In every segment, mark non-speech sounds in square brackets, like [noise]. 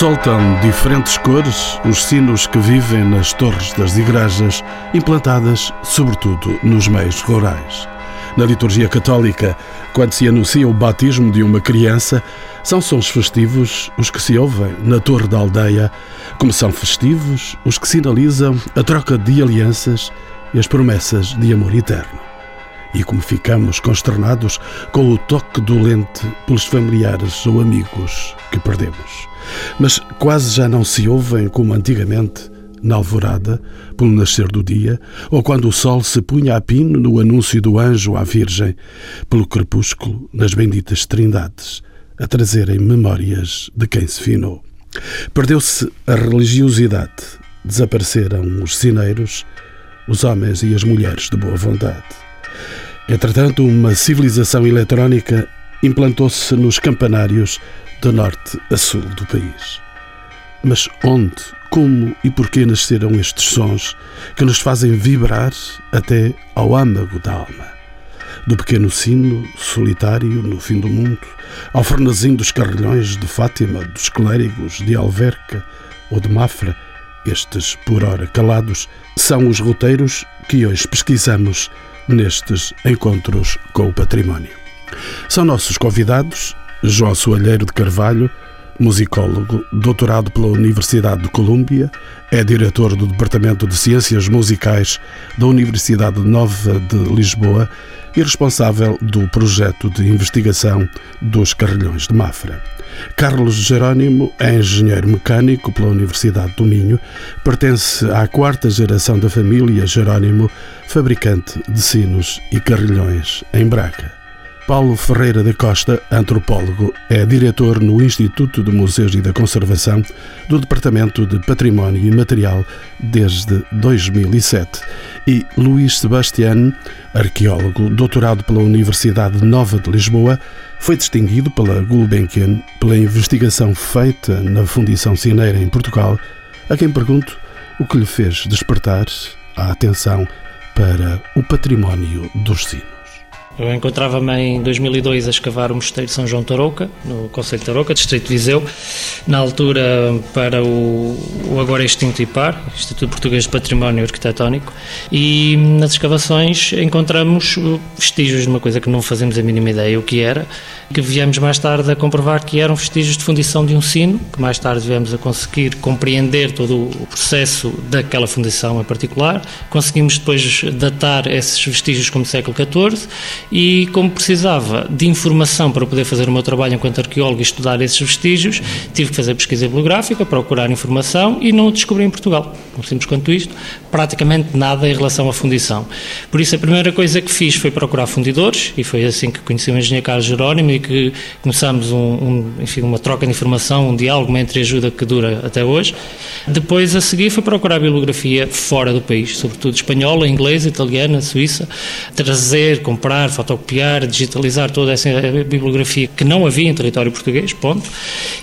Soltam diferentes cores os sinos que vivem nas torres das igrejas, implantadas sobretudo nos meios rurais. Na liturgia católica, quando se anuncia o batismo de uma criança, são sons festivos os que se ouvem na torre da aldeia, como são festivos os que sinalizam a troca de alianças e as promessas de amor eterno. E como ficamos consternados com o toque dolente pelos familiares ou amigos que perdemos. Mas quase já não se ouvem como antigamente na alvorada, pelo nascer do dia, ou quando o sol se punha a pino no anúncio do anjo à Virgem, pelo crepúsculo, nas benditas trindades, a trazerem memórias de quem se finou. Perdeu-se a religiosidade, desapareceram os sineiros, os homens e as mulheres de boa vontade. Entretanto, uma civilização eletrónica implantou-se nos campanários de norte a sul do país. Mas onde como e porquê nasceram estes sons que nos fazem vibrar até ao âmago da alma. Do pequeno sino solitário no fim do mundo, ao fornazinho dos carrilhões de Fátima, dos clérigos de Alverca ou de Mafra, estes, por ora calados, são os roteiros que hoje pesquisamos nestes encontros com o património. São nossos convidados João Soalheiro de Carvalho, musicólogo, doutorado pela Universidade de Colômbia, é diretor do Departamento de Ciências Musicais da Universidade Nova de Lisboa e responsável do projeto de investigação dos Carrilhões de Mafra. Carlos Jerónimo é engenheiro mecânico pela Universidade do Minho, pertence à quarta geração da família Jerónimo, fabricante de sinos e carrilhões em Braga. Paulo Ferreira da Costa, antropólogo, é diretor no Instituto de Museus e da Conservação do Departamento de Património Imaterial desde 2007. E Luís Sebastián, arqueólogo, doutorado pela Universidade Nova de Lisboa, foi distinguido pela Gulbenkian pela investigação feita na Fundição Cineira em Portugal, a quem pergunto o que lhe fez despertar a atenção para o património dos sinos. Eu encontrava-me em 2002 a escavar o Mosteiro de São João Tarouca, no Conselho de Tarouca, Distrito de Viseu, na altura para o, o agora extinto IPAR, Instituto Português de Património Arquitetónico, e nas escavações encontramos vestígios de uma coisa que não fazemos a mínima ideia o que era, que viemos mais tarde a comprovar que eram vestígios de fundição de um sino, que mais tarde viemos a conseguir compreender todo o processo daquela fundição em particular, conseguimos depois datar esses vestígios como século XIV e como precisava de informação para poder fazer o meu trabalho enquanto arqueólogo e estudar esses vestígios, tive que fazer pesquisa bibliográfica, procurar informação e não o descobri em Portugal. Tão simples quanto isto, praticamente nada em relação à fundição. Por isso, a primeira coisa que fiz foi procurar fundidores e foi assim que conheci o engenheiro Carlos Jerónimo e que começamos um, um, enfim, uma troca de informação, um diálogo, uma entreajuda que dura até hoje. Depois, a seguir, foi procurar bibliografia fora do país, sobretudo espanhola, inglesa, italiana, suíça, trazer, comprar, fotocopiar, digitalizar toda essa bibliografia que não havia em território português, ponto.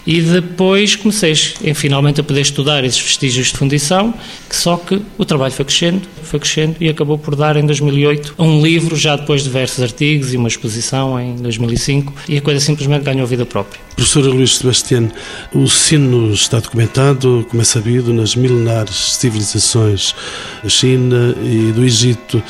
E depois comecei finalmente a poder estudar esses vestígios de fundição, que só que o trabalho foi crescendo, foi crescendo e acabou por dar em 2008 um livro, já depois de diversos artigos e uma exposição em 2005, e a coisa simplesmente ganhou vida própria. Professora Luís Sebastião, o sino está documentado, como é sabido, nas milenares civilizações da China e do Egito.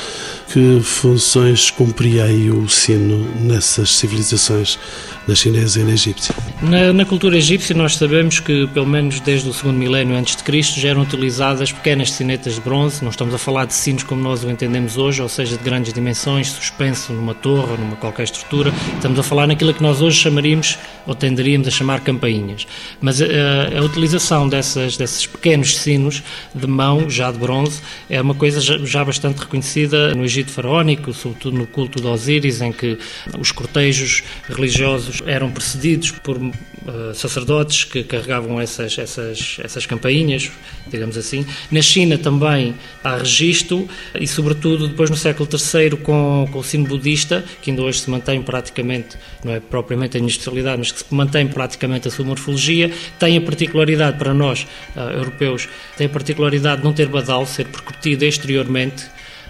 Que funções cumpria aí o sino nessas civilizações, na chinesa e na egípcia? Na, na, cultura egípcia nós sabemos que, pelo menos desde o segundo milénio antes de Cristo, já eram utilizadas pequenas sinetas de bronze, não estamos a falar de sinos como nós o entendemos hoje, ou seja, de grandes dimensões, suspenso numa torre numa qualquer estrutura, estamos a falar naquilo que nós hoje chamaríamos, ou tenderíamos a chamar campainhas. Mas a, a, a utilização dessas, desses pequenos sinos de mão, já de bronze, é uma coisa já, já bastante reconhecida no Egito faraónico, sobretudo no culto de Osíris, em que os cortejos religiosos eram precedidos por uh, sacerdotes que carregavam essas, essas, essas campainhas, digamos assim. Na China também há registro, e sobretudo depois no século III com, com o sino budista, que ainda hoje se mantém praticamente, não é propriamente a industrialidade, mas que se mantém praticamente a sua morfologia, tem a particularidade para nós, uh, europeus, tem a particularidade de não ter badal, ser percutido exteriormente,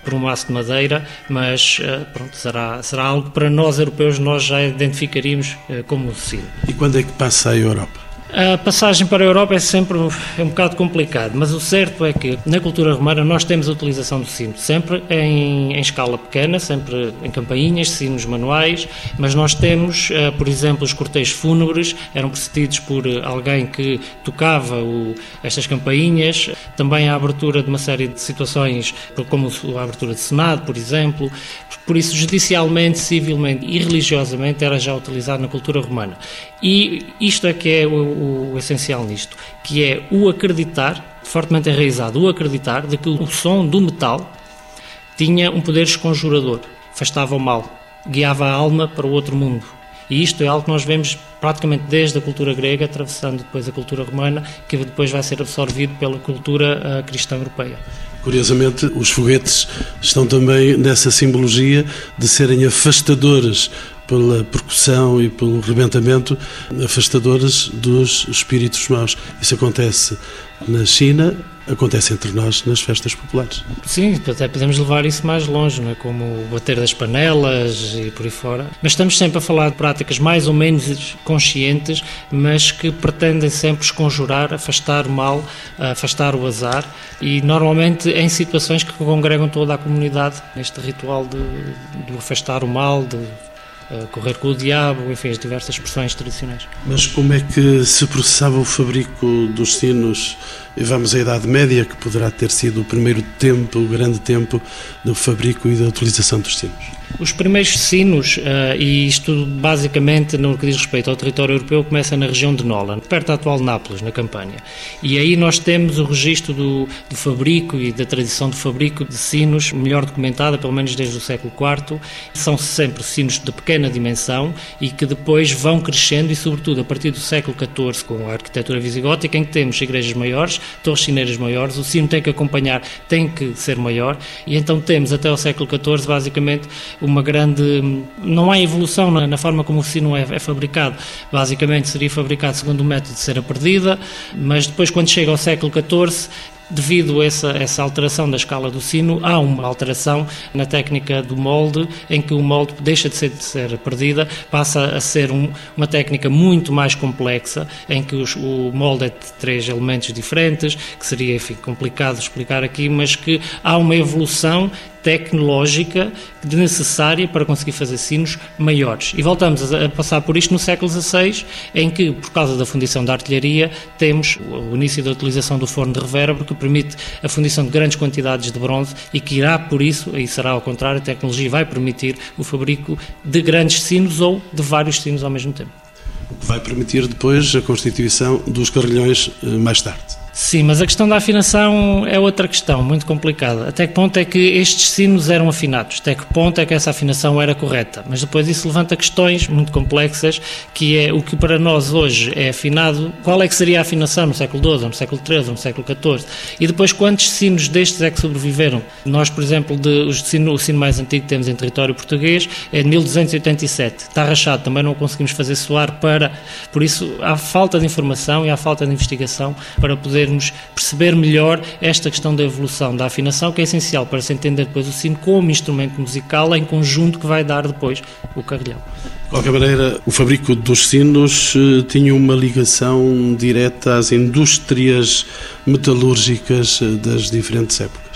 por um maço de madeira, mas eh, pronto, será, será algo para nós europeus nós já identificaríamos eh, como sino. E quando é que passa à Europa? A passagem para a Europa é sempre é um bocado complicado, mas o certo é que na cultura romana nós temos a utilização do sino, sempre em, em escala pequena, sempre em campainhas, sinos manuais, mas nós temos, uh, por exemplo, os cortejos fúnebres, eram precedidos por alguém que tocava o, estas campainhas, também a abertura de uma série de situações, como a abertura de Senado, por exemplo, por isso judicialmente, civilmente e religiosamente era já utilizado na cultura romana. E isto é que é o, o essencial nisto, que é o acreditar, fortemente enraizado, o acreditar de que o som do metal tinha um poder esconjurador, afastava o mal, guiava a alma para o outro mundo. E isto é algo que nós vemos praticamente desde a cultura grega, atravessando depois a cultura romana, que depois vai ser absorvido pela cultura uh, cristã europeia. Curiosamente, os foguetes estão também nessa simbologia de serem afastadores pela percussão e pelo rebentamento, afastadores dos espíritos maus. Isso acontece na China, acontece entre nós nas festas populares. Sim, até podemos levar isso mais longe, não é? como o bater das panelas e por aí fora. Mas estamos sempre a falar de práticas mais ou menos conscientes, mas que pretendem sempre esconjurar, afastar o mal, afastar o azar e normalmente em situações que congregam toda a comunidade neste ritual de, de afastar o mal, de correr com o diabo, enfim, as diversas expressões tradicionais. Mas como é que se processava o fabrico dos sinos? Vamos à Idade Média, que poderá ter sido o primeiro tempo, o grande tempo do fabrico e da utilização dos sinos. Os primeiros sinos, uh, e isto basicamente no que diz respeito ao território europeu, começa na região de Nola, perto da atual Nápoles, na Campanha. E aí nós temos o registro do, do fabrico e da tradição de fabrico de sinos melhor documentada, pelo menos desde o século IV. São sempre sinos de pequena dimensão e que depois vão crescendo e, sobretudo, a partir do século XIV, com a arquitetura visigótica, em que temos igrejas maiores, torres sineiras maiores, o sino tem que acompanhar, tem que ser maior, e então temos até o século XIV, basicamente, uma grande. Não há evolução na, na forma como o sino é, é, fabricado. Basicamente seria fabricado segundo o método de cera perdida, mas depois, quando chega ao século XIV, Devido a essa, essa, alteração da escala do sino, há uma alteração na técnica do molde, em que o molde deixa de ser, de ser perdida, passa a ser um, uma técnica muito mais complexa, em que os, o molde é de três elementos diferentes, que seria enfim, complicado explicar aqui, mas que há uma evolução tecnológica necessária para conseguir fazer sinos maiores. E voltamos a passar por isto no século XVI, em que, por causa da fundição da artilharia, temos o início da utilização do forno de revérbero, que permite a fundição de grandes quantidades de bronze e que irá, por isso, aí será ao contrário, a tecnologia vai permitir o fabrico de grandes sinos ou de vários sinos ao mesmo tempo. Vai permitir depois a constituição dos carrilhões eh, mais tarde. Sim, mas a questão da afinação é outra questão, muito complicada. Até que ponto é que estes sinos eram afinados? Até que ponto é que essa afinação era correta? Mas depois isso levanta questões muito complexas, que é o que para nós hoje é afinado, qual é que seria a afinação no século XII, no século XIII, no século XIV? E depois quantos sinos destes é que sobreviveram? Nós, por exemplo, de, de sino, o sino mais antigo que temos em território português é de 1287. Está rachado, também não o conseguimos fazer soar para... Por isso, há falta de informação e há falta de investigação para poder podermos perceber melhor esta questão da evolução da afinação, que é essencial para se entender depois o sino como instrumento musical em conjunto que vai dar depois o carrilhão. De qualquer maneira, o fabrico dos sinos eh, tinha uma ligação direta às indústrias metalúrgicas eh, das diferentes épocas.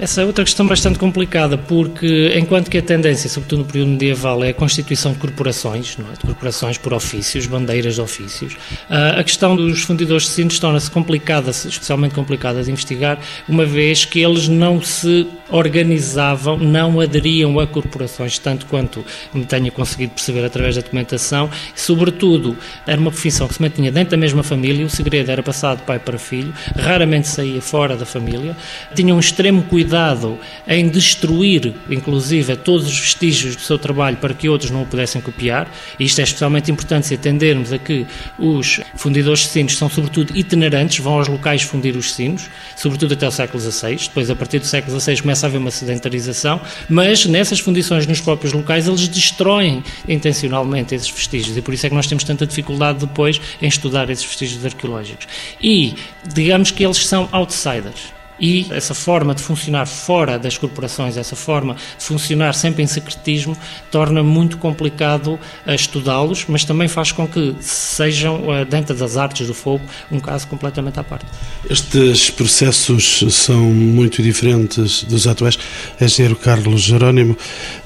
Essa é outra questão bastante complicada, porque enquanto que a tendência, sobretudo no período medieval, é a constituição de corporações, é? de corporações por ofícios, bandeiras de ofícios, a questão dos fundidores de sinos torna-se complicada, especialmente complicada de investigar, uma vez que eles não se organizavam, não aderiam a corporações, tanto quanto me tenha conseguido perceber através da documentação, e, sobretudo, era uma profissão que se mantinha dentro da mesma família, o segredo era passado de pai para filho, raramente saía fora da família, tinham um extremo cuidado cuidado em destruir, inclusive, todos os vestígios do seu trabalho para que outros não o pudessem copiar. Isto é especialmente importante se atendermos a que os fundidores de sinos são, sobretudo, itinerantes, vão aos locais fundir os sinos, sobretudo até o século XVI. Depois, a partir do século XVI, começa a haver uma sedentarização, mas nessas fundições nos próprios locais, eles destroem intencionalmente esses vestígios e por isso é que nós temos tanta dificuldade depois em estudar esses vestígios arqueológicos. E digamos que eles são outsiders e essa forma de funcionar fora das corporações, essa forma de funcionar sempre em secretismo, torna muito complicado estudá-los, mas também faz com que sejam, eh, dentro das artes do fogo, um caso completamente à parte. Estes processos são muito diferentes dos atuais. O engenheiro Carlos Jerónimo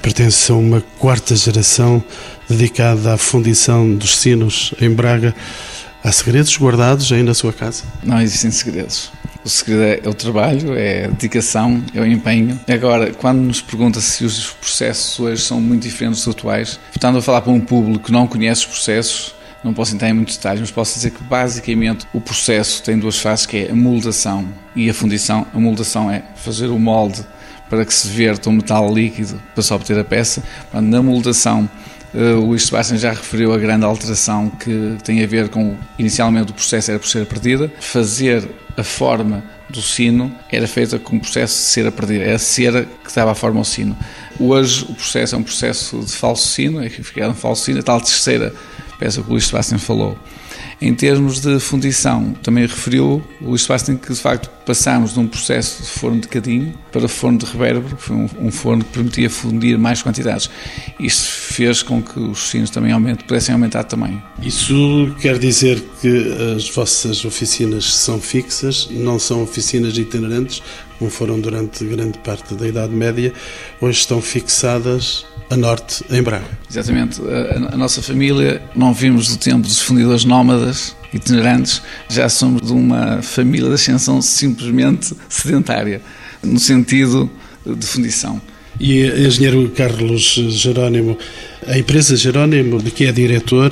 pertence a uma quarta geração dedicada à fundição dos sinos em Braga. Há segredos guardados aí na sua casa? Não existem segredos. O segredo é o trabalho, é a dedicação, é o empenho. Agora, quando nos pergunta se os processos hoje são muito diferentes dos atuais, estando a falar para um público que não conhece os processos, não posso entrar em muitos detalhes, mas posso dizer que basicamente o processo tem duas fases, que é a moldação e a fundição. A moldação é fazer o molde para que se verta um metal líquido para se obter a peça. Na moldação Uh, o Luís Sebastião já referiu a grande alteração que tem a ver com, inicialmente o processo era por cera perdida, fazer a forma do sino era feita com o processo de cera perdida, era a cera que dava a forma ao sino. Hoje o processo é um processo de falso sino, é que fica um falso sino, a tal terceira peça que o Luís Sebastião falou. Em termos de fundição, também referiu o Luís Sebastião que de facto passámos de um processo de forno de cadinho para forno de revérbero, foi um, um, forno que permitia fundir mais quantidades. Isto fez com que os sinos também aumente, pudessem aumentar também. Isso quer dizer que as vossas oficinas são fixas, não são oficinas itinerantes, como foram durante grande parte da Idade Média, hoje estão fixadas a norte, em Braga. Exatamente. A, a, nossa família, não vimos do tempo dos fundidores nómadas, itinerantes, já somos de uma família de ascensão simplesmente sedentária, no sentido de fundição. E engenheiro Carlos Jerónimo, a empresa Jerónimo, de que é diretor,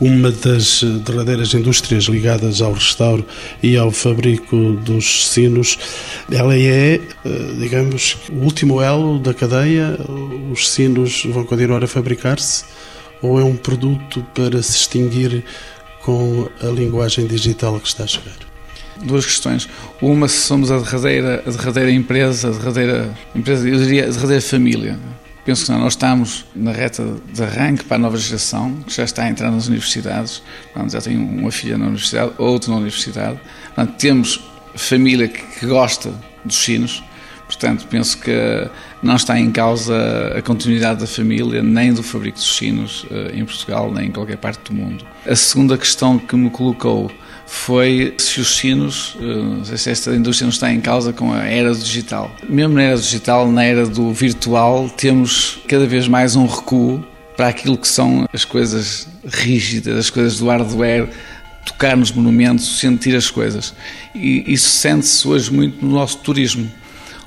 uma das derradeiras indústrias ligadas ao restauro e ao fabrico dos sinos, ela é, eh, digamos, o último elo da cadeia? Os sinos vão continuar a fabricar-se? Ou é um produto para se extinguir com a linguagem digital que está a chegar? Duas questões. Uma, se somos a derradeira, a derradeira empresa, a derradeira, empresa, eu diria a derradeira família. Penso que não, nós estamos na reta de arranque para a nova geração, que já está a entrar nas universidades. já tem uma filha na universidade, outra na universidade. Portanto, temos família que, gosta dos sinos, Portanto, penso que não está em causa a continuidade da família, nem do fabrico dos sinos eh, em Portugal, nem em qualquer parte do mundo. A segunda questão que me colocou foi se os sinos, eh, se esta indústria não está em causa com a era digital. Mesmo na era digital, na era do virtual, temos cada vez mais um recuo para aquilo que são as coisas rígidas, as coisas do hardware, tocar nos monumentos, sentir as coisas. E isso sente-se hoje muito no nosso turismo.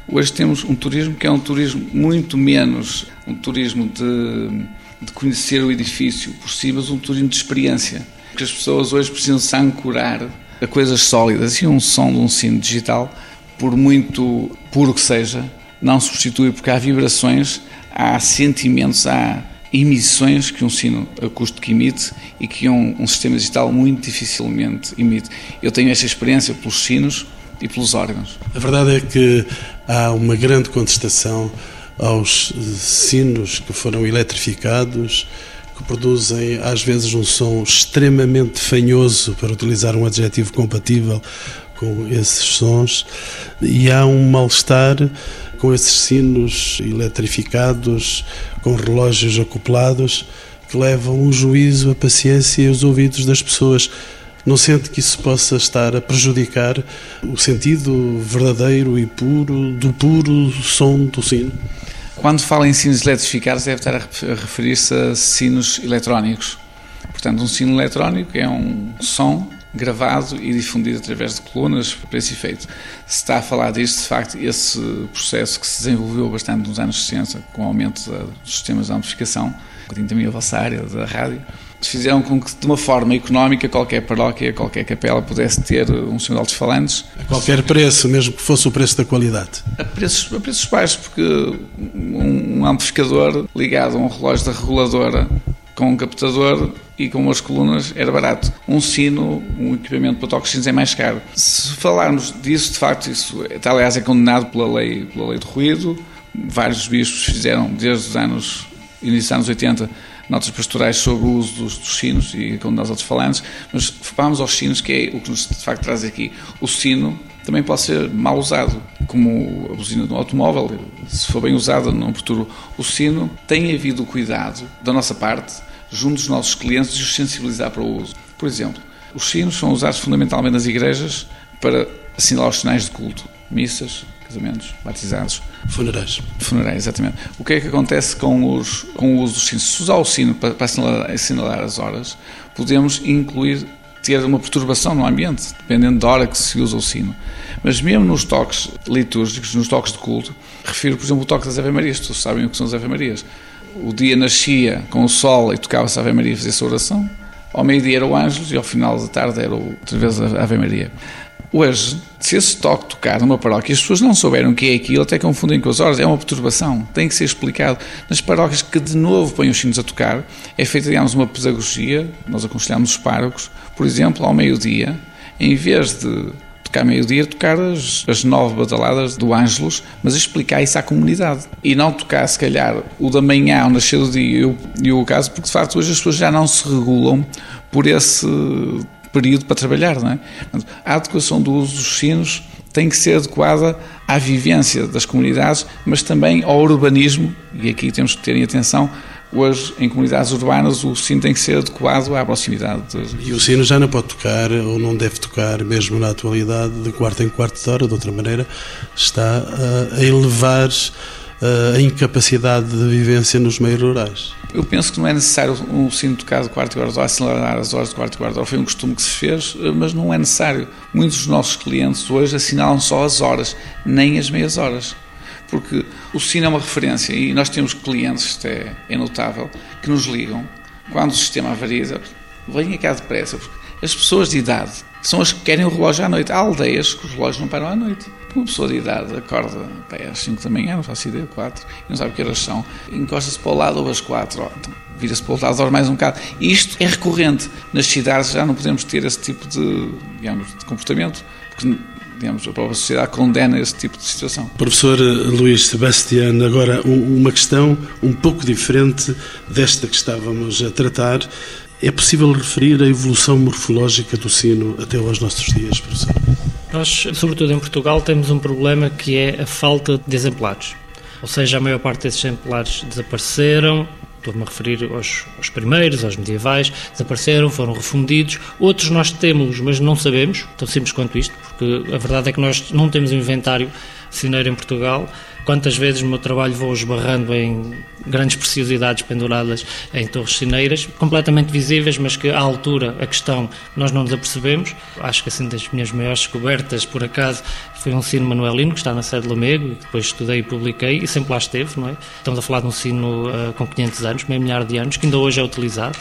Hoje temos um turismo que é um turismo muito menos um turismo de, de conhecer o edifício por si, mas um turismo de experiência que as pessoas hoje precisam se ancorar a coisas sólidas e um som de um sino digital, por muito puro que seja, não substitui porque há vibrações, há sentimentos, há emissões que um sino acústico emite e que um, um sistema digital muito dificilmente emite. Eu tenho esta experiência pelos sinos e pelos órgãos. A verdade é que há uma grande contestação aos sinos que foram eletrificados que produzem às vezes um som extremamente fanhoso, para utilizar um adjetivo compatível com esses sons, e há um mal-estar com esses sinos eletrificados, com relógios acoplados, que levam o juízo, a paciência e os ouvidos das pessoas. Não sente que isso possa estar a prejudicar o sentido verdadeiro e puro do puro som do sino? Quando fala em sinos eletrificados, deve estar a referir-se a sinos eletrónicos. Portanto, um sino eletrónico é um som gravado e difundido através de colunas para esse efeito. Se está a falar disto, de facto, esse processo que se desenvolveu bastante nos anos 60, com o aumento dos sistemas de amplificação, com também a vossa área da rádio, fizeram com que, de uma forma económica, qualquer paróquia, qualquer capela pudesse ter um senhor de altos-falantes. A qualquer preço, mesmo que fosse o preço da qualidade. A preços, a preços baixos, porque um, amplificador ligado a um relógio da reguladora com um captador e com umas colunas era barato. Um sino, um equipamento para toques sinos é mais caro. Se falarmos disso, de facto, isso aliás, é condenado pela lei, pela lei de ruído. Vários bispos fizeram, desde os anos, início dos anos 80, notas pastorais sobre o uso dos, dos sinos e com nós outros falantes, mas vamos aos sinos, que é o que nos de facto traz aqui. O sino também pode ser mal usado, como a buzina do automóvel, se for bem usada num futuro. O sino tem havido cuidado da nossa parte, junto dos nossos clientes, de os sensibilizar para o uso. Por exemplo, os sinos são usados fundamentalmente nas igrejas para assinalar os sinais de culto, missas, casamentos, batizados. Funerais. Funerais, exatamente. O que é que acontece com, os, com o uso dos sinos? Se usar o sino para, para assinalar, assinalar as horas, podemos incluir ter uma perturbação no ambiente, dependendo da hora que se usa o sino. Mas mesmo nos toques litúrgicos, nos toques de culto, refiro, por exemplo, o toque das Ave Marias. Todos sabem o que são as Ave Marias. O dia nascia com o sol e tocava-se a Ave Maria e fazia-se oração. Ao meio-dia era o Ângelos e ao final da tarde era outra vez a Ave Maria. Hoje, se esse toque tocar numa paróquia as pessoas não souberam o que é aquilo, até confundem com as horas, é uma perturbação, tem que ser explicado. Nas paróquias que de novo põem os sinos a tocar, é feita, digamos, uma pedagogia, nós aconselhamos os párocos, por exemplo, ao meio-dia, em vez de tocar meio-dia, tocar as, as nove badaladas do Ângelos, mas explicar isso à comunidade. E não tocar, se calhar, o da manhã, o nascer do dia e o, e o caso, porque de facto hoje as pessoas já não se regulam por esse período para trabalhar. Não é? A adequação do uso dos sinos tem que ser adequada à vivência das comunidades, mas também ao urbanismo, e aqui temos que ter em atenção. Hoje, em comunidades urbanas, o sino tem que ser adequado à proximidade. E o sino já não pode tocar, ou não deve tocar, mesmo na atualidade, de quarto em quarto de hora, de outra maneira, está a elevar a incapacidade de vivência nos meios rurais. Eu penso que não é necessário um sino tocar de quarto e hora, assinalar as horas de quarto e hora. Foi um costume que se fez, mas não é necessário. Muitos dos nossos clientes hoje assinalam só as horas, nem as meias horas. Porque o sino é uma referência e nós temos clientes, isto é, é notável, que nos ligam quando o sistema avaria, venha cá depressa, porque as pessoas de idade são as que querem o relógio à noite. Há aldeias que os relógios não param à noite. Uma pessoa de idade acorda pá, às 5 da manhã, não faço ideia, 4, e não sabe que horas são, encosta-se para o lado ou às 4, oh, então, vira-se para o lado, dorme mais um bocado. E isto é recorrente. Nas cidades já não podemos ter esse tipo de, digamos, de comportamento, porque digamos, a própria sociedade condena esse tipo de situação. Professor Luís Sebastião, agora uma questão um pouco diferente desta que estávamos a tratar. É possível referir a evolução morfológica do sino até aos nossos dias, professor? Nós, sobretudo em Portugal, temos um problema que é a falta de exemplares. Ou seja, a maior parte desses exemplares desapareceram, estou-me a referir aos, aos, primeiros, aos medievais, desapareceram, foram refundidos. Outros nós temos, mas não sabemos, tão simples quanto isto, porque a verdade é que nós não temos um inventário cineiro em Portugal Quantas vezes no meu trabalho vou esbarrando em grandes preciosidades penduradas em torres cineiras, completamente visíveis, mas que à altura a questão nós não nos apercebemos. Acho que assim das minhas maiores descobertas, por acaso, foi um sino manuelino que está na sede de Lamego, que depois estudei e publiquei e sempre lá esteve, não é? Estamos a falar de um sino uh, com 500 anos, meio milhar de anos, que ainda hoje é utilizado.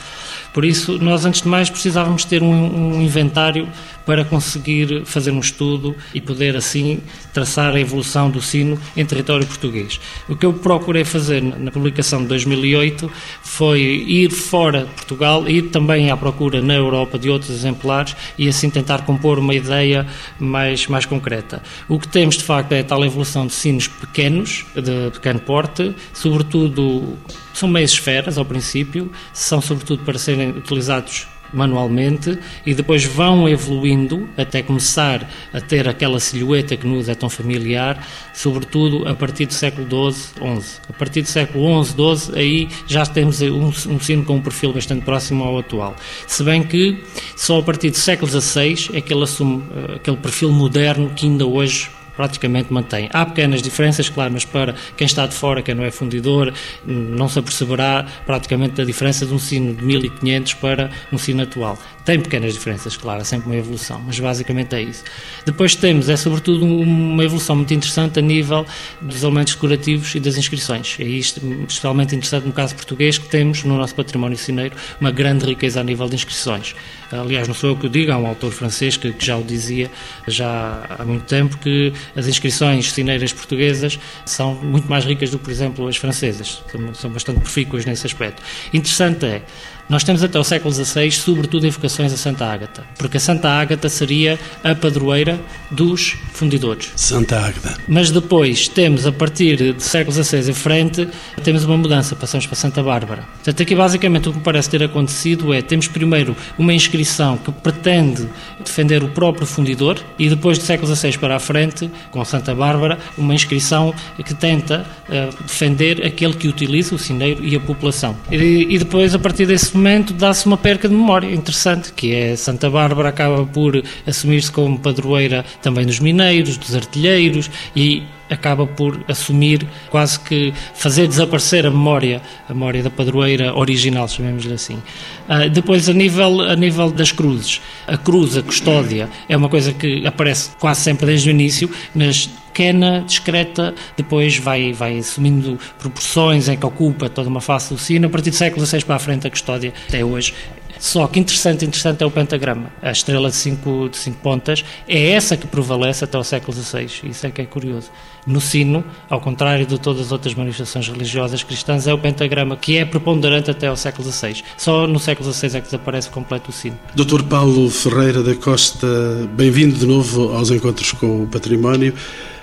Por isso, nós antes de mais precisávamos ter um, um inventário para conseguir fazer um estudo e poder assim traçar a evolução do sino em território português. O que eu procurei fazer na publicação de 2008 foi ir fora de Portugal, ir também à procura na Europa de outros exemplares e assim tentar compor uma ideia mais, mais concreta. O que temos de facto é a tal evolução de sinos pequenos, de pequeno porte, sobretudo são meias esferas ao princípio, são sobretudo para serem utilizados manualmente e depois vão evoluindo até começar a ter aquela silhueta que nos é tão familiar, sobretudo a partir do século XII, XI. A partir do século XI, XII, aí já temos um, um sino com um perfil bastante próximo ao atual. Se bem que só a partir do século XVI é que ele assume uh, aquele perfil moderno que ainda hoje praticamente mantém. Há pequenas diferenças, claro, mas para quem está de fora, quem não é fundidor, não se aperceberá praticamente da diferença de um sino de 1500 para um sino atual. Tem pequenas diferenças, claro, é sempre uma evolução, mas basicamente é isso. Depois temos, é sobretudo uma evolução muito interessante a nível dos elementos decorativos e das inscrições. É isto especialmente interessante no caso português, que temos no nosso património cineiro uma grande riqueza a nível de inscrições. Aliás, não sou eu que o digo, há um autor francês que, que já o dizia já há muito tempo, que as inscrições cineiras portuguesas são muito mais ricas do que, por exemplo, as francesas. São, são bastante profícuas nesse aspecto. Interessante é, Nós temos até o século XVI, sobretudo, invocações a Santa Ágata, porque a Santa Ágata seria a padroeira dos fundidores. Santa Ágata. Mas depois temos, a partir do século XVI em frente, temos uma mudança, passamos para Santa Bárbara. Portanto, aqui basicamente o que parece ter acontecido é, temos primeiro uma inscrição que pretende defender o próprio fundidor e depois do século XVI para a frente, com Santa Bárbara, uma inscrição que tenta uh, defender aquele que utiliza, o sineiro e a população. E, e depois, a partir desse momento, dá-se uma perca de memória interessante, que é Santa Bárbara acaba por assumir-se como padroeira também dos mineiros, dos artilheiros e acaba por assumir quase que fazer desaparecer a memória, a memória da padroeira original, chamemos-lhe assim. Uh, depois, a nível, a nível das cruzes, a cruz, a custódia, é uma coisa que aparece quase sempre desde o início, mas pequena, discreta, depois vai, vai assumindo proporções em que ocupa toda uma face do sino, a partir do século XVI para a frente a custódia até hoje só que interessante, interessante é o pentagrama. A estrela de cinco, de cinco pontas é essa que prevalece até o século XVI. Isso é que é curioso. No sino, ao contrário de todas as outras manifestações religiosas cristãs, é o pentagrama que é preponderante até ao século XVI. Só no século XVI é que desaparece completo o sino. Dr. Paulo Ferreira da Costa, bem-vindo de novo aos Encontros com o Património.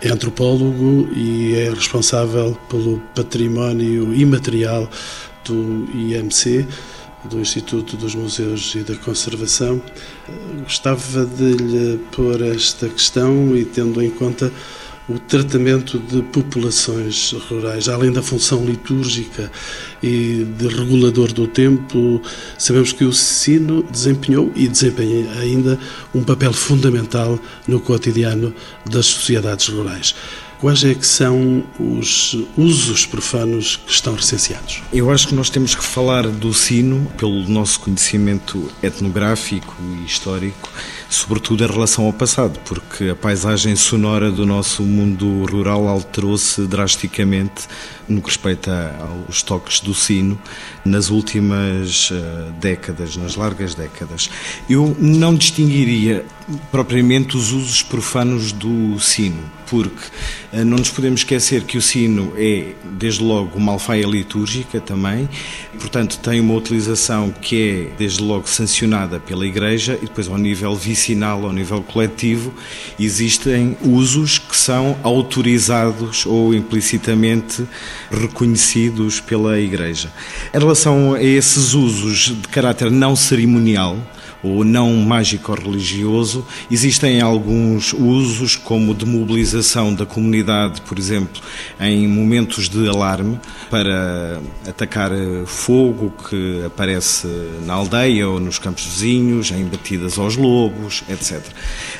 É antropólogo e é responsável pelo património imaterial do IMC do Instituto dos Museus e da Conservação. Gostava de lhe pôr esta questão e tendo em conta o tratamento de populações rurais, além da função litúrgica e de regulador do tempo, sabemos que o sino desempenhou e desempenha ainda um papel fundamental no cotidiano das sociedades rurais. Quais é que são os usos profanos que estão recenseados? Eu acho que nós temos que falar do sino pelo nosso conhecimento etnográfico e histórico, sobretudo em relação ao passado, porque a paisagem sonora do nosso mundo rural alterou-se drasticamente no que respeita aos toques do sino nas últimas eh, décadas, nas largas décadas. Eu não distinguiria propriamente os usos profanos do sino, porque eh, não nos podemos esquecer que o sino é, desde logo, uma alfaia litúrgica também, portanto, tem uma utilização que é, desde logo, sancionada pela Igreja e depois, ao nível vicinal, ao nível coletivo, existem usos que são autorizados ou implicitamente reconhecidos pela Igreja. Em relação a esses usos de caráter não cerimonial, ou não mágico-religioso. Existem alguns usos, como de mobilização da comunidade, por exemplo, em momentos de alarme, para atacar fogo que aparece na aldeia ou nos campos vizinhos, em batidas aos lobos, etc.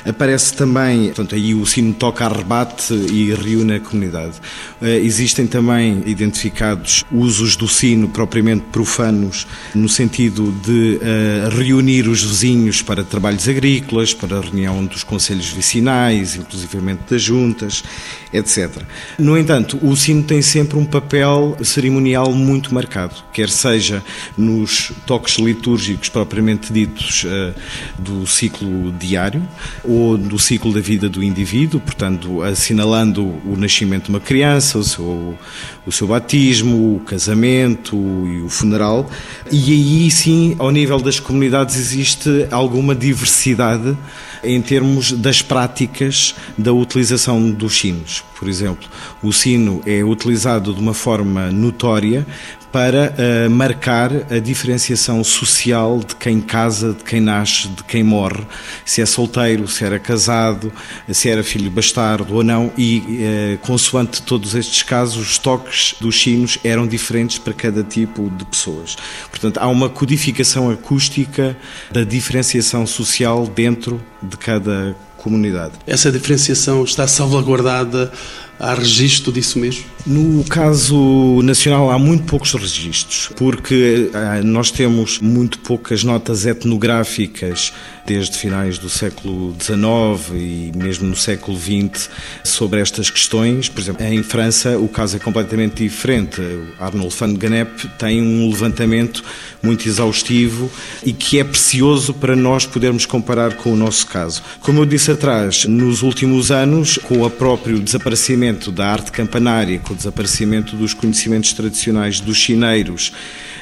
Aparece também, portanto, aí o sino toca a rebate e reúne a comunidade. Eh, existem também identificados usos do sino propriamente profanos, no sentido de uh, reunir os vizinhos para trabalhos agrícolas, para a reunião dos conselhos vicinais, inclusivamente das juntas, etc. No entanto, o sino tem sempre um papel cerimonial muito marcado, quer seja nos toques litúrgicos propriamente ditos eh, do ciclo diário ou do ciclo da vida do indivíduo, portanto, assinalando o nascimento de uma criança, o seu, o seu batismo, o casamento e o funeral. E aí sim, ao nível das comunidades, existe alguma diversidade em termos das práticas da utilização dos sinos. Por exemplo, o sino é utilizado de uma forma notória para uh, marcar a diferenciação social de quem casa, de quem nasce, de quem morre, se é solteiro, se era casado, se era filho bastardo ou não, e uh, consoante todos estes casos, os toques dos sinos eram diferentes para cada tipo de pessoas. Portanto, há uma codificação acústica da diferenciação social dentro de cada comunidade. Essa diferenciação está salvaguardada Há registro disso mesmo? No caso nacional há muito poucos registros, porque ah, nós temos muito poucas notas etnográficas desde finais do século XIX e mesmo no século XX sobre estas questões. Por exemplo, em França o caso é completamente diferente. Arnold van Gennep tem um levantamento muito exaustivo e que é precioso para nós podermos comparar com o nosso caso. Como eu disse atrás, nos últimos anos, com o próprio desaparecimento da arte campanária, com o desaparecimento dos conhecimentos tradicionais dos chineiros,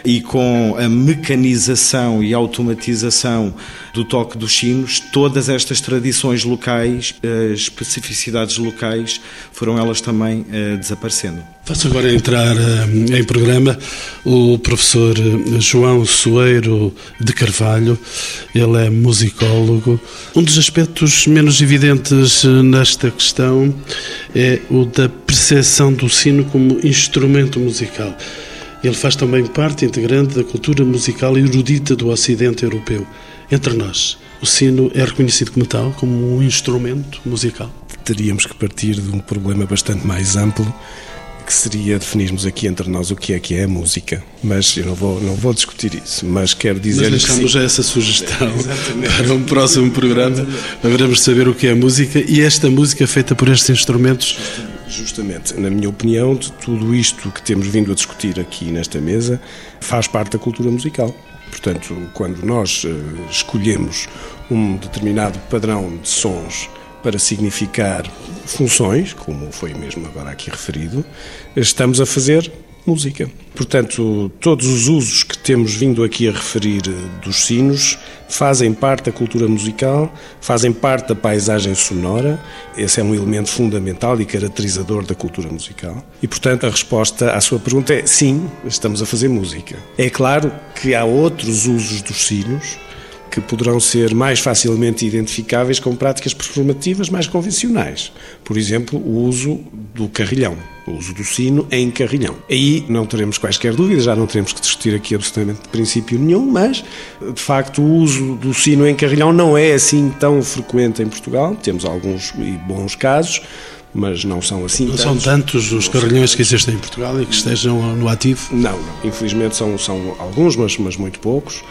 e com a mecanização e automatização do toque dos sinos, todas estas tradições locais, especificidades locais, foram elas também uh, desaparecendo. Faço agora entrar uh, em programa o professor eh, João Soeiro de Carvalho. Ele é musicólogo. Um dos aspectos menos evidentes nesta questão é o da percepção do sino como instrumento musical. Ele faz também parte integrante da cultura musical erudita do Ocidente Europeu. Entre nós, o sino é reconhecido como tal, como um instrumento musical? Teríamos que partir de um problema bastante mais amplo, que seria definirmos aqui entre nós o que é que é a música. Mas eu não vou, não vou discutir isso, mas quero dizer mas deixamos já essa sugestão [laughs] para um próximo programa. Haveremos de saber o que é a música e esta música feita por estes instrumentos Justamente, na minha opinião, de tudo isto que temos vindo a discutir aqui nesta mesa faz parte da cultura musical. Portanto, quando nós uh, escolhemos um determinado padrão de sons para significar funções, como foi mesmo agora aqui referido, estamos a fazer música. Portanto, todos os usos que temos vindo aqui a referir eh, dos sinos fazem parte da cultura musical, fazem parte da paisagem sonora. Esse é um elemento fundamental e caracterizador da cultura musical. E, portanto, a resposta à sua pergunta é sim, estamos a fazer música. É claro que há outros usos dos sinos que poderão ser mais facilmente identificáveis com práticas performativas mais convencionais. Por exemplo, o uso do carrilhão, o uso do sino em carrilhão. Aí não teremos quaisquer dúvidas, já não teremos que discutir aqui absolutamente de princípio nenhum, mas de facto o uso do sino em carrilhão não é assim tão frequente em Portugal. Temos alguns e bons casos, mas não são assim não tantos. são tantos os carrilhões que existem em Portugal e que estejam no ativo? Não, não. infelizmente são, são alguns, mas, mas muito poucos.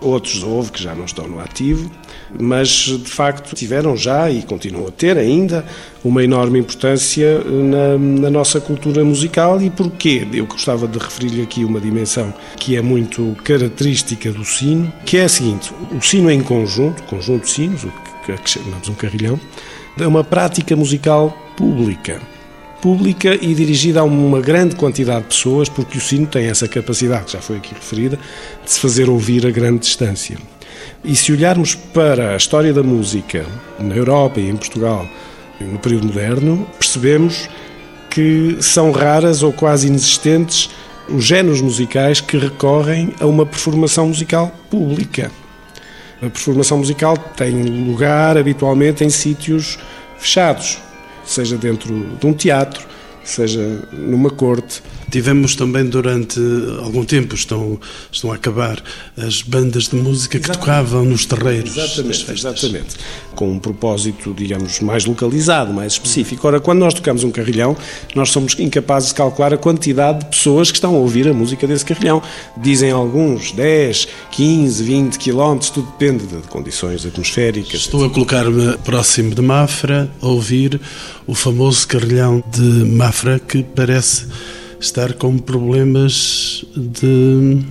Outros houve que já não estão no ativo, mas de facto tiveram já e continuam a ter ainda uma enorme importância na, na nossa cultura musical. E porquê? Eu gostava de referir-lhe aqui uma dimensão que é muito característica do sino, que é a seguinte: o sino em conjunto, conjunto de sinos, o que chamamos um carrilhão, é uma prática musical pública pública e dirigida a uma grande quantidade de pessoas, porque o sino tem essa capacidade, que já foi aqui referida, de se fazer ouvir a grande distância. E se olharmos para a história da música na Europa e em Portugal no período moderno, percebemos que são raras ou quase inexistentes os géneros musicais que recorrem a uma performação musical pública. A performação musical tem lugar habitualmente em sítios fechados, seja dentro de um teatro, seja numa corte. Tivemos também durante algum tempo, estão, estão a acabar, as bandas de música exatamente. que tocavam nos terreiros. Exatamente, exatamente. Com um propósito, digamos, mais localizado, mais específico. Ora, quando nós tocamos um carrilhão, nós somos incapazes de calcular a quantidade de pessoas que estão a ouvir a música desse carrilhão. Dizem alguns 10, 15, 20 quilómetros, tudo depende de condições atmosféricas. Estou a colocar-me próximo de Mafra, a ouvir o famoso carrilhão de Mafra que parece estar com problemas de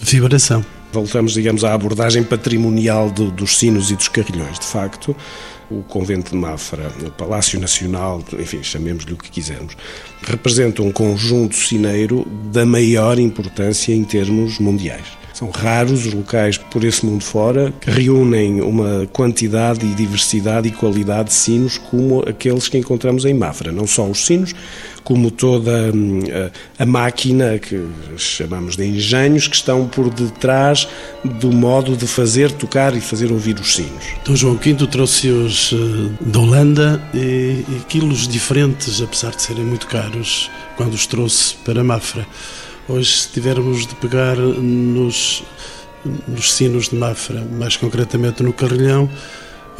vibração. Voltamos, digamos, à abordagem patrimonial do, dos sinos e dos carrilhões. De facto, o Convento de Mafra, o Palácio Nacional, enfim, chamemos-lhe o que quisermos, representa um conjunto sineiro da maior importância em termos mundiais. São raros os locais por esse mundo fora que reúnem uma quantidade e diversidade e qualidade de sinos como aqueles que encontramos em Mafra. Não só os sinos, como toda hum, a, máquina que chamamos de engenhos que estão por detrás do modo de fazer tocar e fazer ouvir os sinos. Então João V trouxe-os eh, da Holanda e, e quilos diferentes, apesar de serem muito caros, quando os trouxe para Mafra. Hoje, se tivermos de pegar nos, nos sinos de Mafra, mais concretamente no Carrilhão,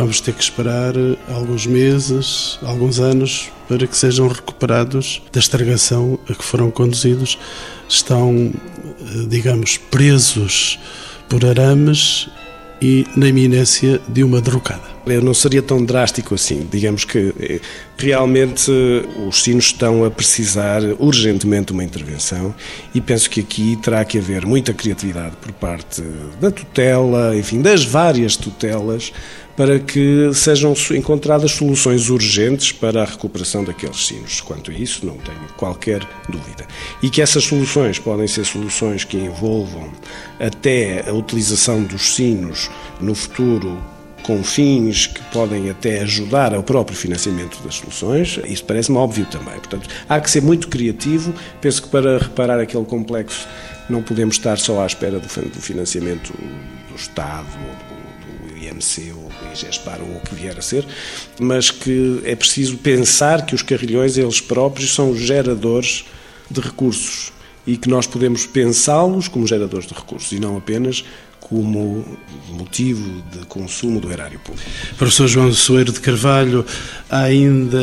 vamos ter que esperar alguns meses, alguns anos, para que sejam recuperados da estragação a que foram conduzidos. Estão, digamos, presos por arames e na iminência de uma derrocada. Eu não seria tão drástico assim. Digamos que eh, realmente os sinos estão a precisar urgentemente uma intervenção e penso que aqui terá que haver muita criatividade por parte da tutela, enfim, das várias tutelas, para que sejam encontradas soluções urgentes para a recuperação daqueles sinos. Quanto a isso, não tenho qualquer dúvida. E que essas soluções podem ser soluções que envolvam até a utilização dos sinos no futuro com fins que podem até ajudar ao próprio financiamento das soluções, isso parece-me óbvio também. Portanto, há que ser muito criativo. Penso que para reparar aquele complexo não podemos estar só à espera do financiamento do Estado ou do IMC ou IGESPAR ou o que vier a ser, mas que é preciso pensar que os carrilhões, eles próprios, são geradores de recursos e que nós podemos pensá-los como geradores de recursos e não apenas como motivo de consumo do erário público. Professor João Soeiro de Carvalho, há ainda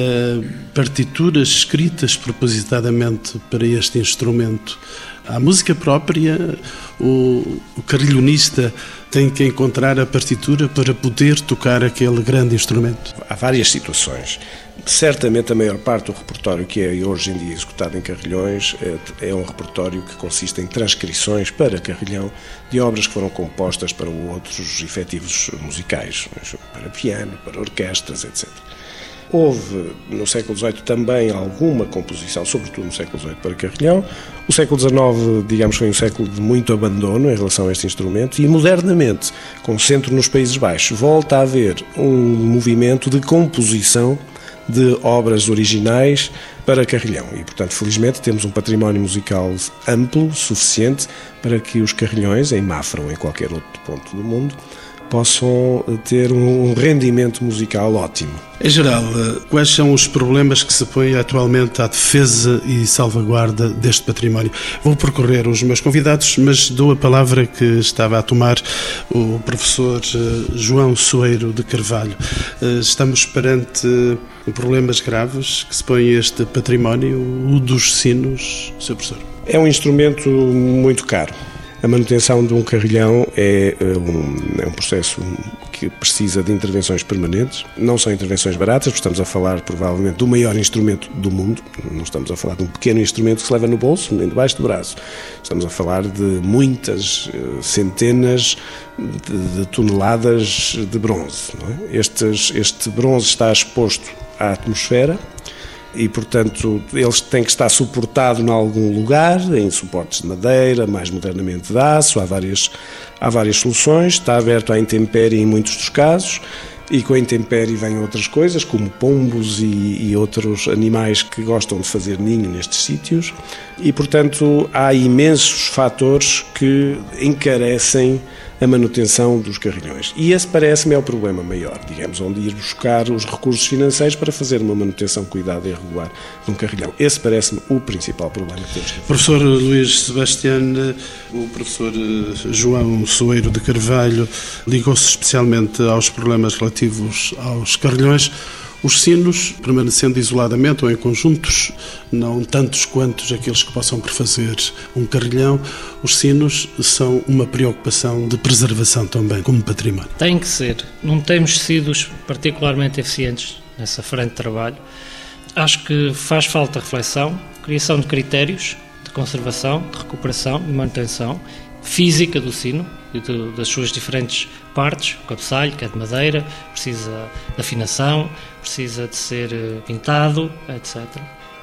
partituras escritas propositadamente para este instrumento. A música própria, o, o carrilhonista tem que encontrar a partitura para poder tocar aquele grande instrumento. Há várias situações. Certamente a maior parte do repertório que é hoje em dia executado em carrilhões é, é um repertório que consiste em transcrições para carrilhão de obras que foram compostas para outros efetivos musicais, para piano, para orquestras, etc. Houve no século XVIII também alguma composição, sobretudo no século XVIII, para carrilhão. O século XIX, digamos, foi um século de muito abandono em relação a este instrumento e, modernamente, com centro nos Países Baixos, volta a haver um movimento de composição de obras originais para carrilhão. E, portanto, felizmente temos um património musical amplo, suficiente, para que os carrilhões, em Mafra ou em qualquer outro ponto do mundo, possam ter um rendimento musical ótimo. Em geral, quais são os problemas que se põem atualmente à defesa e salvaguarda deste património? Vou percorrer os meus convidados, mas dou a palavra que estava a tomar o professor eh, João Soeiro de Carvalho. Eh, estamos perante problemas graves que se põem a este património, o dos sinos, Sr. Professor. É um instrumento muito caro a manutenção de um carrilhão é eh, um, é um processo que precisa de intervenções permanentes. Não são intervenções baratas, estamos a falar provavelmente do maior instrumento do mundo. Não estamos a falar de um pequeno instrumento que se leva no bolso, nem debaixo do braço. Estamos a falar de muitas eh, centenas de, de toneladas de bronze. É? Este bronze está exposto à atmosfera e, portanto, eles têm que estar suportado em algum lugar, em suportes de madeira, mais modernamente de aço, há várias, há várias soluções, está aberto à intempérie em muitos dos casos, e com a intempérie vêm outras coisas, como pombos e, e, outros animais que gostam de fazer ninho nestes sítios, e, portanto, há imensos fatores que encarecem a manutenção dos carrilhões. E esse parece-me é o problema maior, digamos, onde ir buscar os recursos financeiros para fazer uma manutenção cuidada e regular de um carrilhão. Esse parece-me o principal problema que temos. Professor Luís Sebastião, o professor João Soeiro de Carvalho ligou-se especialmente aos problemas relativos aos carrilhões. Os sinos, permanecendo isoladamente ou em conjuntos, não tantos quantos aqueles que possam prefazer um carrilhão, os sinos são uma preocupação de preservação também, como património. Tem que ser. Não temos sido particularmente eficientes nessa frente de trabalho. Acho que faz falta reflexão, criação de critérios de conservação, de recuperação e manutenção física do sino das suas diferentes partes, o cabeçalho, que é de madeira, precisa de afinação, precisa de ser eh, pintado, etc.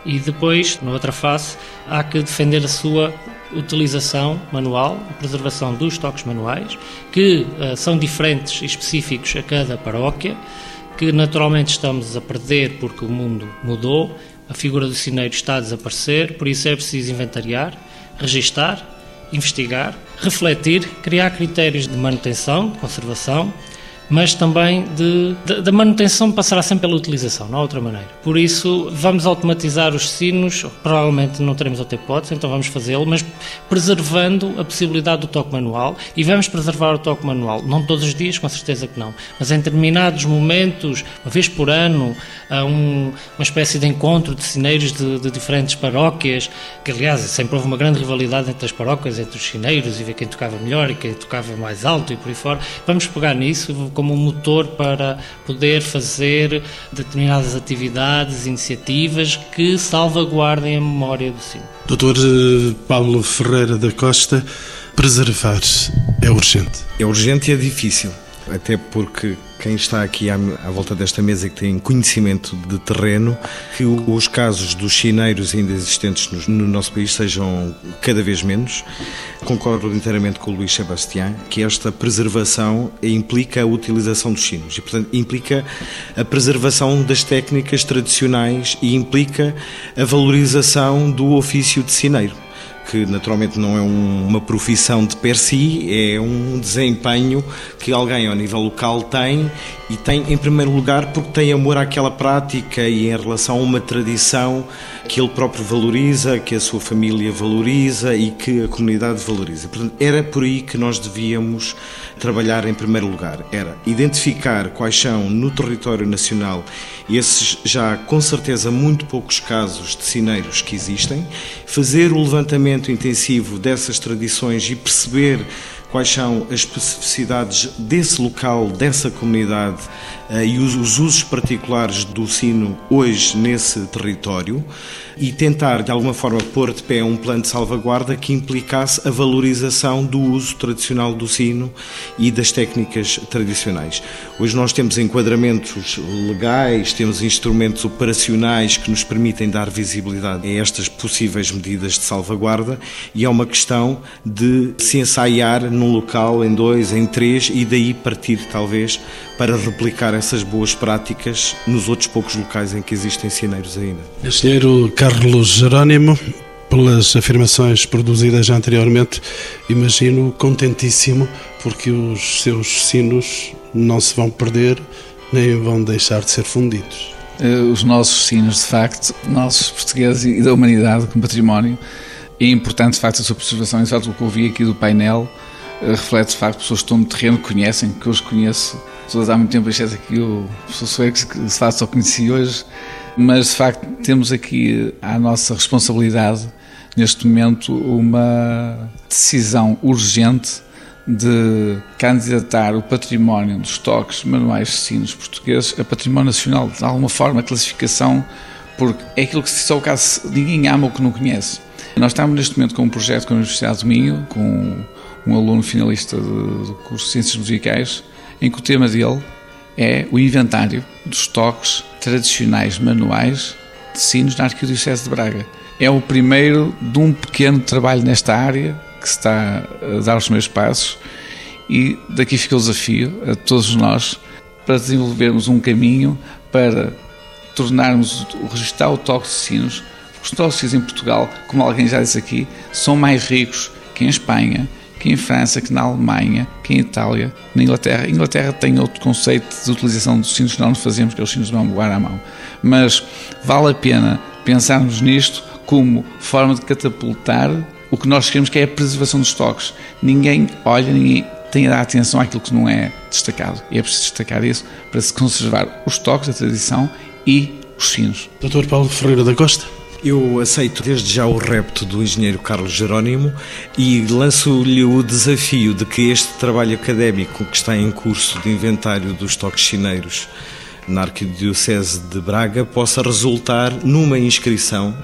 E depois, na outra face, há que defender a sua utilização manual, a preservação dos toques manuais, que uh, são diferentes e específicos a cada paróquia, que naturalmente estamos a perder porque o mundo mudou, a figura do sineiro está a desaparecer, por isso é preciso inventariar, registar investigar, refletir, criar critérios de manutenção, conservação, mas também de, de, da manutenção passará sempre pela utilização, não há outra maneira. Por isso, vamos automatizar os sinos, provavelmente não teremos outra hipótese, então vamos fazê-lo, mas preservando a possibilidade do toque manual e vamos preservar o toque manual, não todos os dias, com certeza que não, mas em determinados momentos, uma vez por ano, há um, uma espécie de encontro de sineiros de, de, diferentes paróquias, que aliás sempre houve uma grande rivalidade entre as paróquias, entre os sineiros e ver quem tocava melhor e quem tocava mais alto e por aí fora. Vamos pegar nisso, como um motor para poder fazer determinadas atividades, iniciativas que salvaguardem a memória do sino. Doutor eh, Paulo Ferreira da Costa, preservar é urgente. É urgente e é difícil até porque quem está aqui à, à, volta desta mesa que tem conhecimento de terreno, que os casos dos chineiros ainda existentes no, no, nosso país sejam cada vez menos. Concordo inteiramente com o Luís Sebastião que esta preservação implica a utilização dos sinos e, portanto, implica a preservação das técnicas tradicionais e implica a valorização do ofício de cineiro que naturalmente não é um, uma profissão de per si, é um desempenho que alguém ao nível local tem e tem em primeiro lugar porque tem amor àquela prática e em relação a uma tradição que ele próprio valoriza, que a sua família valoriza e que a comunidade valoriza. Portanto, era por aí que nós devíamos trabalhar em primeiro lugar. Era identificar quais são no território nacional esses já com certeza muito poucos casos de sineiros que existem, fazer o levantamento intensivo dessas tradições e perceber quais são as especificidades desse local, dessa comunidade eh, e os, os usos particulares do sino hoje nesse território e tentar de alguma forma pôr de pé um plano de salvaguarda que implicasse a valorização do uso tradicional do sino e das técnicas tradicionais. Hoje nós temos enquadramentos legais, temos instrumentos operacionais que nos permitem dar visibilidade a estas possíveis medidas de salvaguarda e é uma questão de se ensaiar num local, em dois, em três e daí partir talvez para replicar essas boas práticas nos outros poucos locais em que existem sineiros ainda. Engenheiro Carlos Jerónimo, pelas afirmações produzidas anteriormente, imagino contentíssimo porque os seus sinos não se vão perder nem vão deixar de ser fundidos. Eh, os nossos sinos, de facto, nossos portugueses e da humanidade como património, é importante, de facto, a sua preservação. Exato o que ouvi aqui do painel, eh, reflete, de facto, pessoas que estão no terreno, conhecem, que eu os conheço todas há muito tempo, exceto aqui o professor Soeiro, que de facto só conheci hoje, mas de facto temos aqui à nossa responsabilidade, neste momento, uma decisão urgente de candidatar o património dos toques manuais de sinos portugueses a património nacional, de alguma forma, a classificação, porque é aquilo que só o caso ninguém ama o que não conhece. Nós estamos neste momento com um projeto com a Universidade do Minho, com um aluno finalista do curso de Ciências Musicais, em que o tema dele é o inventário dos toques tradicionais manuais de sinos na Arquidiocese de Braga. É o primeiro de um pequeno trabalho nesta área que está a dar os meus passos e daqui fica o desafio a todos nós para desenvolvermos um caminho para tornarmos o registrar o toque de sinos, porque os toques em Portugal, como alguém já disse aqui, são mais ricos que em Espanha, que em França, que na Alemanha, que em Itália, na Inglaterra. A Inglaterra tem outro conceito de utilização dos sinos que nós fazemos, que é os sinos de bambuar à mão. Mas vale a pena pensarmos nisto como forma de catapultar o que nós queremos, que é a preservação dos estoques. Ninguém olha, ninguém tem a dar atenção àquilo que não é destacado. E é preciso destacar isso para se conservar os estoques, a tradição e os sinos. Dr. Paulo Ferreira da Costa. Eu aceito desde já o repto do engenheiro Carlos Jerónimo e lanço-lhe o desafio de que este trabalho académico que está em curso de inventário dos toques chineiros na Arquidiocese de Braga possa resultar numa inscrição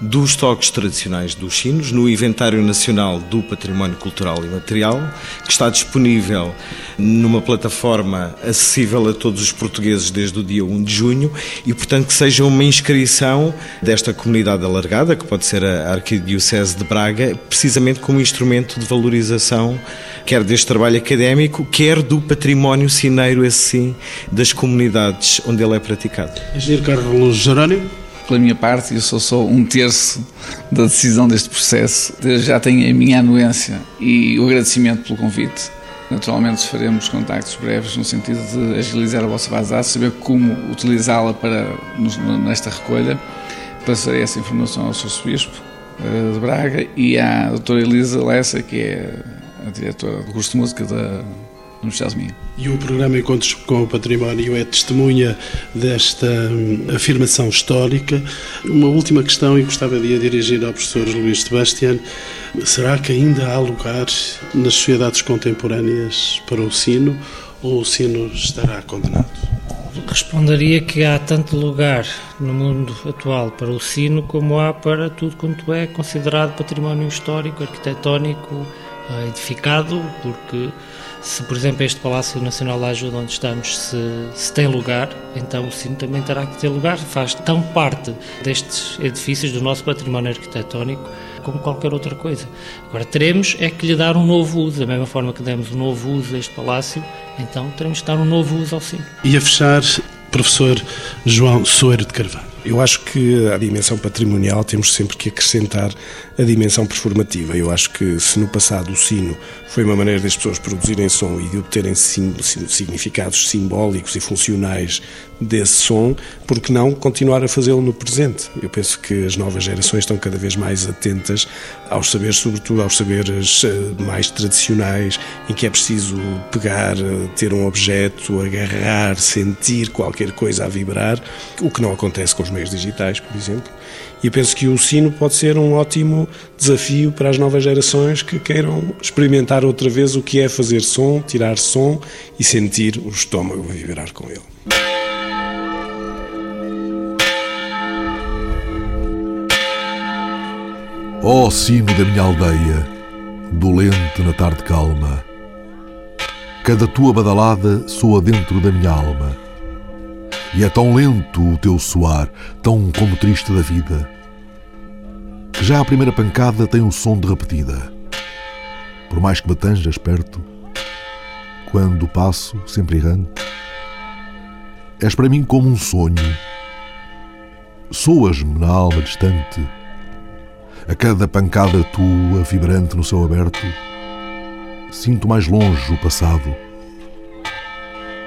dos toques tradicionais dos sinos no Inventário Nacional do Património Cultural e Material, que está disponível numa plataforma acessível a todos os portugueses desde o dia 1 de junho e, portanto, que seja uma inscrição desta comunidade alargada, que pode ser a Arquidiocese de Braga, precisamente como instrumento de valorização quer deste trabalho académico, quer do património cineiro, esse sim, das comunidades onde ele é praticado. Engenheiro Carlos Jerónimo pela minha parte, eu sou só um terço da decisão deste processo. Já tenho a minha anuência e o agradecimento pelo convite. Naturalmente faremos contactos breves no sentido de agilizar a vossa base de dados, saber como utilizá-la para nesta recolha. Passarei essa informação ao Sr. Bispo eh, de Braga e à doutora Elisa Lessa, que é a diretora do curso de música da Universidade Minha. E o programa Encontros com o Património é testemunha desta hum, afirmação histórica. Uma última questão e gostava de a dirigir ao professor Luís Sebastião. Será que ainda há lugar nas sociedades contemporâneas para o sino o sino estará condenado? Responderia que há tanto lugar no mundo atual para o sino como há para tudo quanto é considerado património histórico, arquitetónico, eh, edificado, porque se, por exemplo, este Palácio Nacional da Ajuda onde estamos, se, se, tem lugar, então o sino também terá que ter lugar. Faz tão parte destes edifícios do nosso património arquitetónico como qualquer outra coisa. Agora, teremos é que lhe dar um novo uso, da mesma forma que demos um novo uso a este palácio, então teremos que dar um novo uso ao sino. E a fechar, professor João Soeiro de Carvalho. Eu acho que a dimensão patrimonial temos sempre que acrescentar a dimensão performativa. Eu acho que se no passado o sino foi uma maneira das pessoas produzirem som e de obterem sim, significados simbólicos e funcionais desse som, por que não continuar a fazê-lo no presente? Eu penso que as novas gerações estão cada vez mais atentas aos saberes, sobretudo aos saberes eh, mais tradicionais, em que é preciso pegar, eh, ter um objeto, agarrar, sentir qualquer coisa a vibrar, o que não acontece com os meios digitais, por exemplo. E penso que o sino pode ser um ótimo desafio para as novas gerações que queiram experimentar outra vez o que é fazer som, tirar som e sentir o estômago vibrar com ele. Ó oh, sino da minha aldeia, dolente na tarde calma, cada tua badalada soa dentro da minha alma. E é tão lento o teu soar, tão como triste da vida, que já a primeira pancada tem um som de repetida. Por mais que me tanjas perto, quando passo, sempre errante, és para mim como um sonho. Soas-me na alma distante, a cada pancada tua vibrante no céu aberto, sinto mais longe o passado,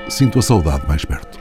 sinto a saudade mais perto.